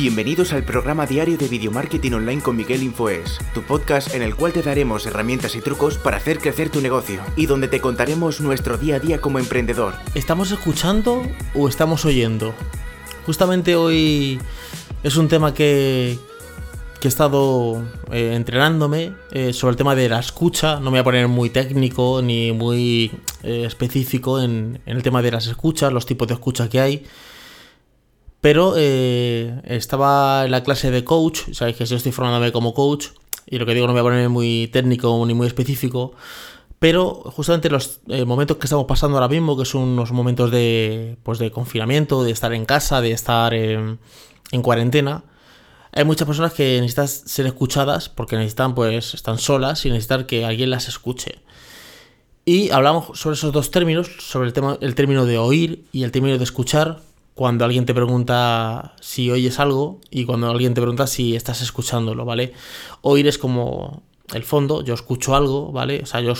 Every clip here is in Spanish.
Bienvenidos al programa diario de Video Marketing Online con Miguel Infoes, tu podcast en el cual te daremos herramientas y trucos para hacer crecer tu negocio y donde te contaremos nuestro día a día como emprendedor. ¿Estamos escuchando o estamos oyendo? Justamente hoy es un tema que, que he estado eh, entrenándome eh, sobre el tema de la escucha. No me voy a poner muy técnico ni muy eh, específico en, en, el tema de las escuchas, los tipos de escucha que hay. Pero estaba en la clase de coach, sabéis que yo estoy formándome como coach, y lo que digo no voy a poner muy técnico ni muy específico. Pero justamente los momentos que estamos pasando ahora mismo, que son unos momentos de, pues de confinamiento, de estar en casa, de estar en cuarentena, hay muchas personas que necesitan ser escuchadas porque necesitan, pues, están solas y necesitan que alguien las escuche. Y hablamos sobre esos dos términos, sobre el, tema, el término de oír y el término de escuchar, cuando alguien te pregunta si oyes algo y cuando alguien te pregunta si estás escuchándolo, ¿vale? Oír es como el fondo, yo escucho algo, ¿vale? O sea, yo,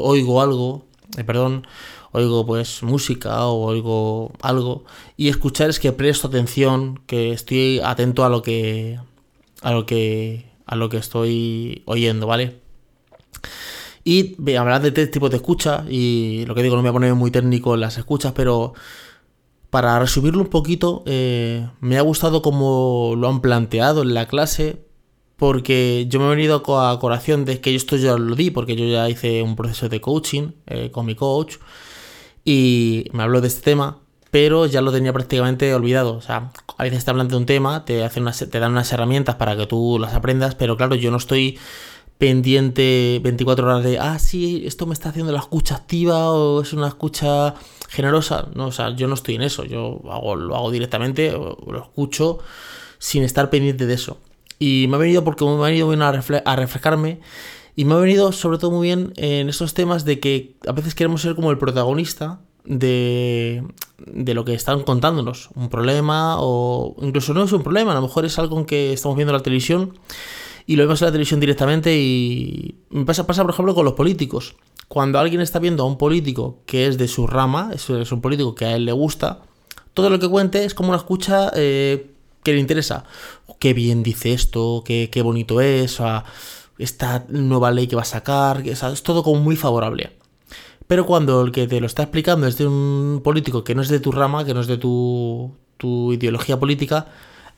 oigo algo, eh, perdón, oigo pues música o oigo algo y escuchar es que presto atención, que estoy atento a lo que a lo que a lo que estoy oyendo, ¿vale? Y hablar de tres tipos de escucha y lo que digo no me voy a poner muy técnico en las escuchas, pero para resumirlo un poquito, eh, me ha gustado como lo han planteado en la clase, porque yo me he venido a colación de que esto ya lo di, porque yo ya hice un proceso de coaching eh, con mi coach, y me habló de este tema, pero ya lo tenía prácticamente olvidado. O sea, a veces te hablan de un tema, te, hacen te dan unas herramientas para que tú las aprendas, pero claro, yo no estoy pendiente 24 horas de, ah, sí, esto me está haciendo la escucha activa o es una escucha generosa. No, o sea, yo no estoy en eso, yo hago, lo hago directamente, lo escucho sin estar pendiente de eso. Y me ha venido porque me ha venido bien a, a reflejarme y me ha venido sobre todo muy bien en estos temas de que a veces queremos ser como el protagonista de, de lo que están contándonos. Un problema o incluso no es un problema, a lo mejor es algo que estamos viendo en la televisión y lo vemos en la televisión directamente y me pasa, pasa por ejemplo con los políticos. Cuando alguien está viendo a un político que es de su rama, es, un político que a él le gusta, todo lo que cuente es como una escucha eh, que le interesa. Qué bien dice esto, qué, qué bonito es, esta nueva ley que va a sacar, es todo como muy favorable. Pero cuando el que te lo está explicando es de un político que no es de tu rama, que no es de tu, tu ideología política,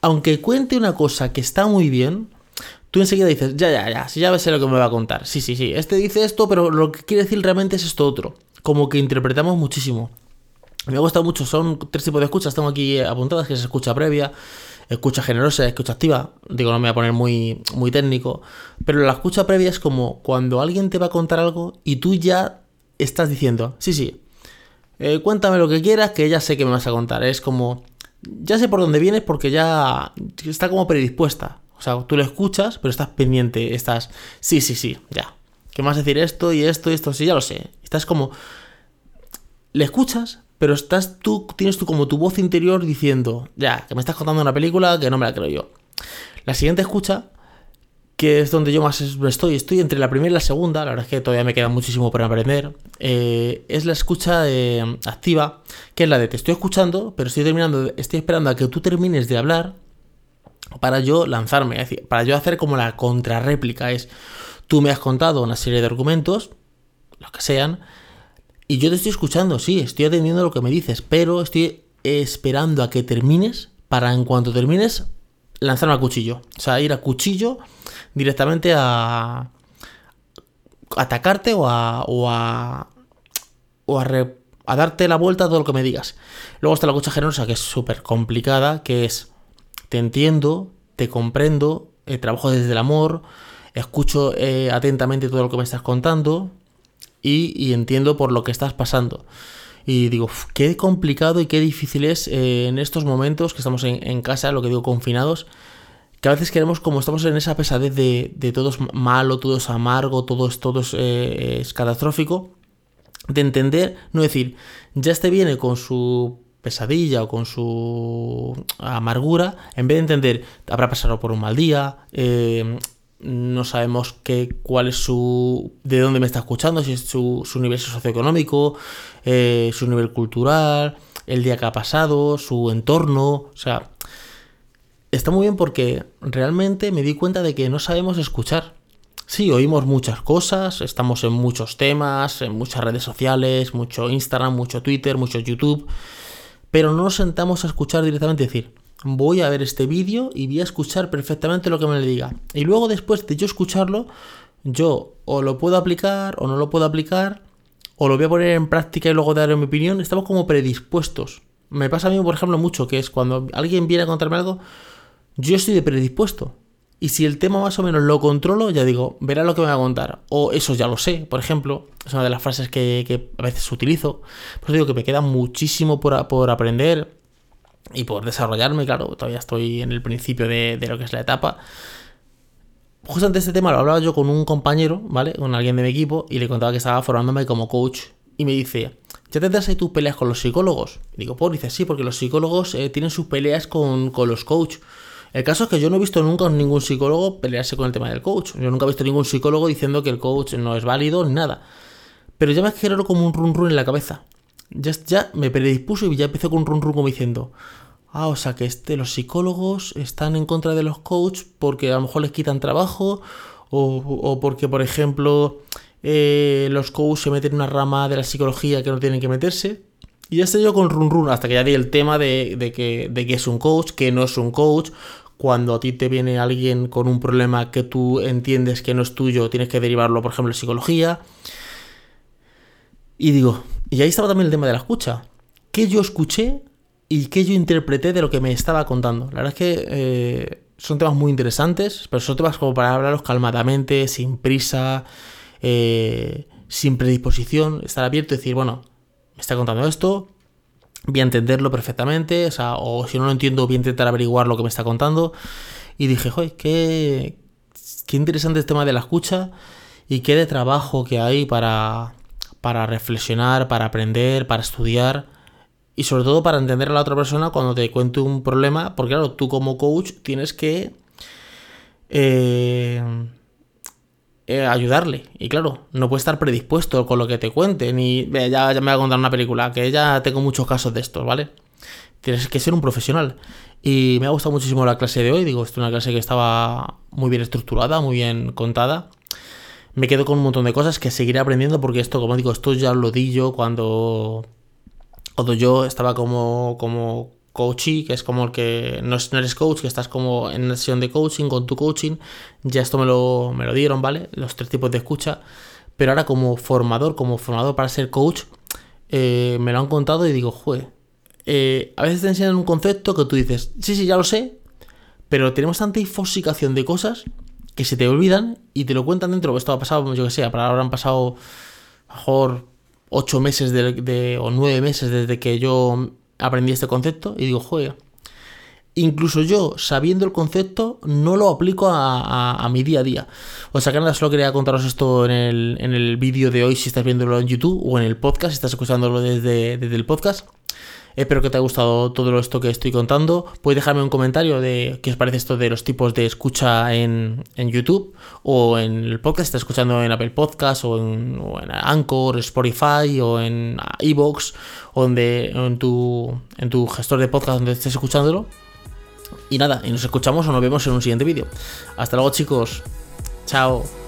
aunque cuente una cosa que está muy bien, tú enseguida dices, ya, ya, ya, si ya ves lo que me va a contar. Sí, sí, sí, este dice esto, pero lo que quiere decir realmente es esto otro. Como que interpretamos muchísimo. Me ha gustado mucho, son tres tipos de escuchas, tengo aquí apuntadas, que es escucha previa, escucha generosa, escucha activa. Digo, no me voy a poner muy, muy técnico. Pero la escucha previa es como cuando alguien te va a contar algo y tú ya estás diciendo, sí, sí, eh, cuéntame lo que quieras, que ya sé que me vas a contar. Es como, ya sé por dónde vienes porque ya está como predispuesta. O sea, tú lo escuchas, pero estás pendiente, estás, sí, sí, sí, ya. ¿Qué más decir esto y esto y esto? Sí, ya lo sé. Estás como, le escuchas, pero estás tú, tienes tú como tu voz interior diciendo, ya, que me estás contando una película que no me la creo yo. La siguiente escucha, que es donde yo más estoy, estoy entre la primera y la segunda, la verdad es que todavía me queda muchísimo por aprender, eh, es la escucha eh, activa, que es la de te estoy escuchando, pero estoy terminando, estoy esperando a que tú termines de hablar para yo lanzarme, es decir, para yo hacer como la contrarréplica, es tú me has contado una serie de argumentos, los que sean, y yo te estoy escuchando, sí, estoy atendiendo lo que me dices, pero estoy esperando a que termines para en cuanto termines lanzarme a cuchillo. O sea, ir a cuchillo directamente a atacarte o a, o a, o a, darte la vuelta a todo lo que me digas. Luego está la cucha generosa, que es súper complicada, que es, te entiendo, te comprendo, eh, trabajo desde el amor, escucho eh, atentamente todo lo que me estás contando, y, entiendo por lo que estás pasando. Y digo, qué complicado y qué difícil es eh, en estos momentos que estamos en, casa, lo que digo, confinados, que a veces queremos, como estamos en esa pesadez de, todo es malo, todo es amargo, todo es, todo es, es catastrófico, de entender, no decir, ya este viene con su pesadilla o con su amargura, en vez de entender, habrá pasado por un mal día, eh, no sabemos qué, cuál es su. de dónde me está escuchando, si es su, su nivel socioeconómico, eh, su nivel cultural, el día que ha pasado, su entorno. O sea, está muy bien porque realmente me di cuenta de que no sabemos escuchar. Sí, oímos muchas cosas, estamos en muchos temas, en muchas redes sociales, mucho Instagram, mucho Twitter, mucho YouTube, pero no nos sentamos a escuchar directamente decir, voy a ver este vídeo y voy a escuchar perfectamente lo que me le diga. Y luego después de yo escucharlo, yo o lo puedo aplicar o no lo puedo aplicar, o lo voy a poner en práctica y luego daré mi opinión. Estamos como predispuestos. Me pasa a mí, por ejemplo, mucho que es cuando alguien viene a contarme algo, yo estoy de predispuesto. Y si el tema más o menos lo controlo, ya digo, verá lo que me va a contar. O eso ya lo sé, por ejemplo. Es una de las frases que, a veces utilizo. Por digo que me queda muchísimo por, por, aprender y por desarrollarme, claro. Todavía estoy en el principio de, de lo que es la etapa. Justamente este tema lo hablaba yo con un compañero, ¿vale? Con alguien de mi equipo y le contaba que estaba formándome como coach. Y me dice, ¿ya tendrás ahí tus peleas con los psicólogos? Y digo, pues dice, sí, porque los psicólogos eh, tienen sus peleas con, con los coaches. El caso es que yo no he visto nunca ningún psicólogo pelearse con el tema del coach. Yo nunca he visto ningún psicólogo diciendo que el coach no es válido ni nada. Pero ya me generó como un run run en la cabeza. Ya, ya me predispuso y ya empecé con un run run como diciendo, ah, o sea que este, los psicólogos están en contra de los coaches porque a lo mejor les quitan trabajo o, porque, por ejemplo, eh, los coaches se meten en una rama de la psicología que no tienen que meterse. Y ya estoy yo con run run hasta que ya di el tema de, que, de que es un coach, que no es un coach. Cuando a ti te viene alguien con un problema que tú entiendes que no es tuyo, tienes que derivarlo, por ejemplo, en psicología. Y digo, y ahí estaba también el tema de la escucha. ¿Qué yo escuché y qué yo interpreté de lo que me estaba contando? La verdad es que eh, son temas muy interesantes, pero son temas como para hablarlos calmadamente, sin prisa, eh, sin predisposición, estar abierto y decir, bueno, me está contando esto, voy a entenderlo perfectamente, o, sea, o si no lo entiendo, voy a intentar averiguar lo que me está contando. Y dije, joder, qué, qué interesante el tema de la escucha y qué de trabajo que hay para, para reflexionar, para aprender, para estudiar y sobre todo para entender a la otra persona cuando te cuente un problema, porque claro, tú como coach tienes que... Eh, eh, ayudarle. Y claro, no puede estar predispuesto con lo que te cuente, ni ya, ya me va a contar una película, que ya tengo muchos casos de estos, ¿vale? Tienes que ser un profesional. Y me ha gustado muchísimo la clase de hoy, digo, es una clase que estaba muy bien estructurada, muy bien contada. Me quedo con un montón de cosas que seguiré aprendiendo porque esto, como digo, esto ya lo di yo cuando, cuando yo estaba como, como coachee, que es como el que no, eres coach, que estás como en una sesión de coaching con tu coaching, ya esto me lo, me lo dieron, ¿vale? Los tres tipos de escucha, pero ahora como formador, como formador para ser coach, eh, me lo han contado y digo, joder, eh, a veces te enseñan un concepto que tú dices, sí, sí, ya lo sé, pero tenemos tanta infosicación de cosas que se te olvidan y te lo cuentan dentro. Esto ha pasado, yo que sé, ahora han pasado mejor ocho meses de, o nueve meses desde que yo aprendí este concepto y digo, joder, incluso yo, sabiendo el concepto, no lo aplico a, mi día a día. O sea que nada, solo quería contaros esto en el, en el vídeo de hoy si estás viéndolo en YouTube o en el podcast, si estás escuchándolo desde, desde el podcast. Espero que te haya gustado todo esto que estoy contando. Puedes dejarme un comentario de qué os parece esto de los tipos de escucha en, YouTube o en el podcast. Estás escuchando en Apple Podcast o en, Anchor, Spotify o en Evox o en, tu, en tu gestor de podcast donde estés escuchándolo. Y nada, y nos escuchamos o nos vemos en un siguiente vídeo. Hasta luego chicos. Chao.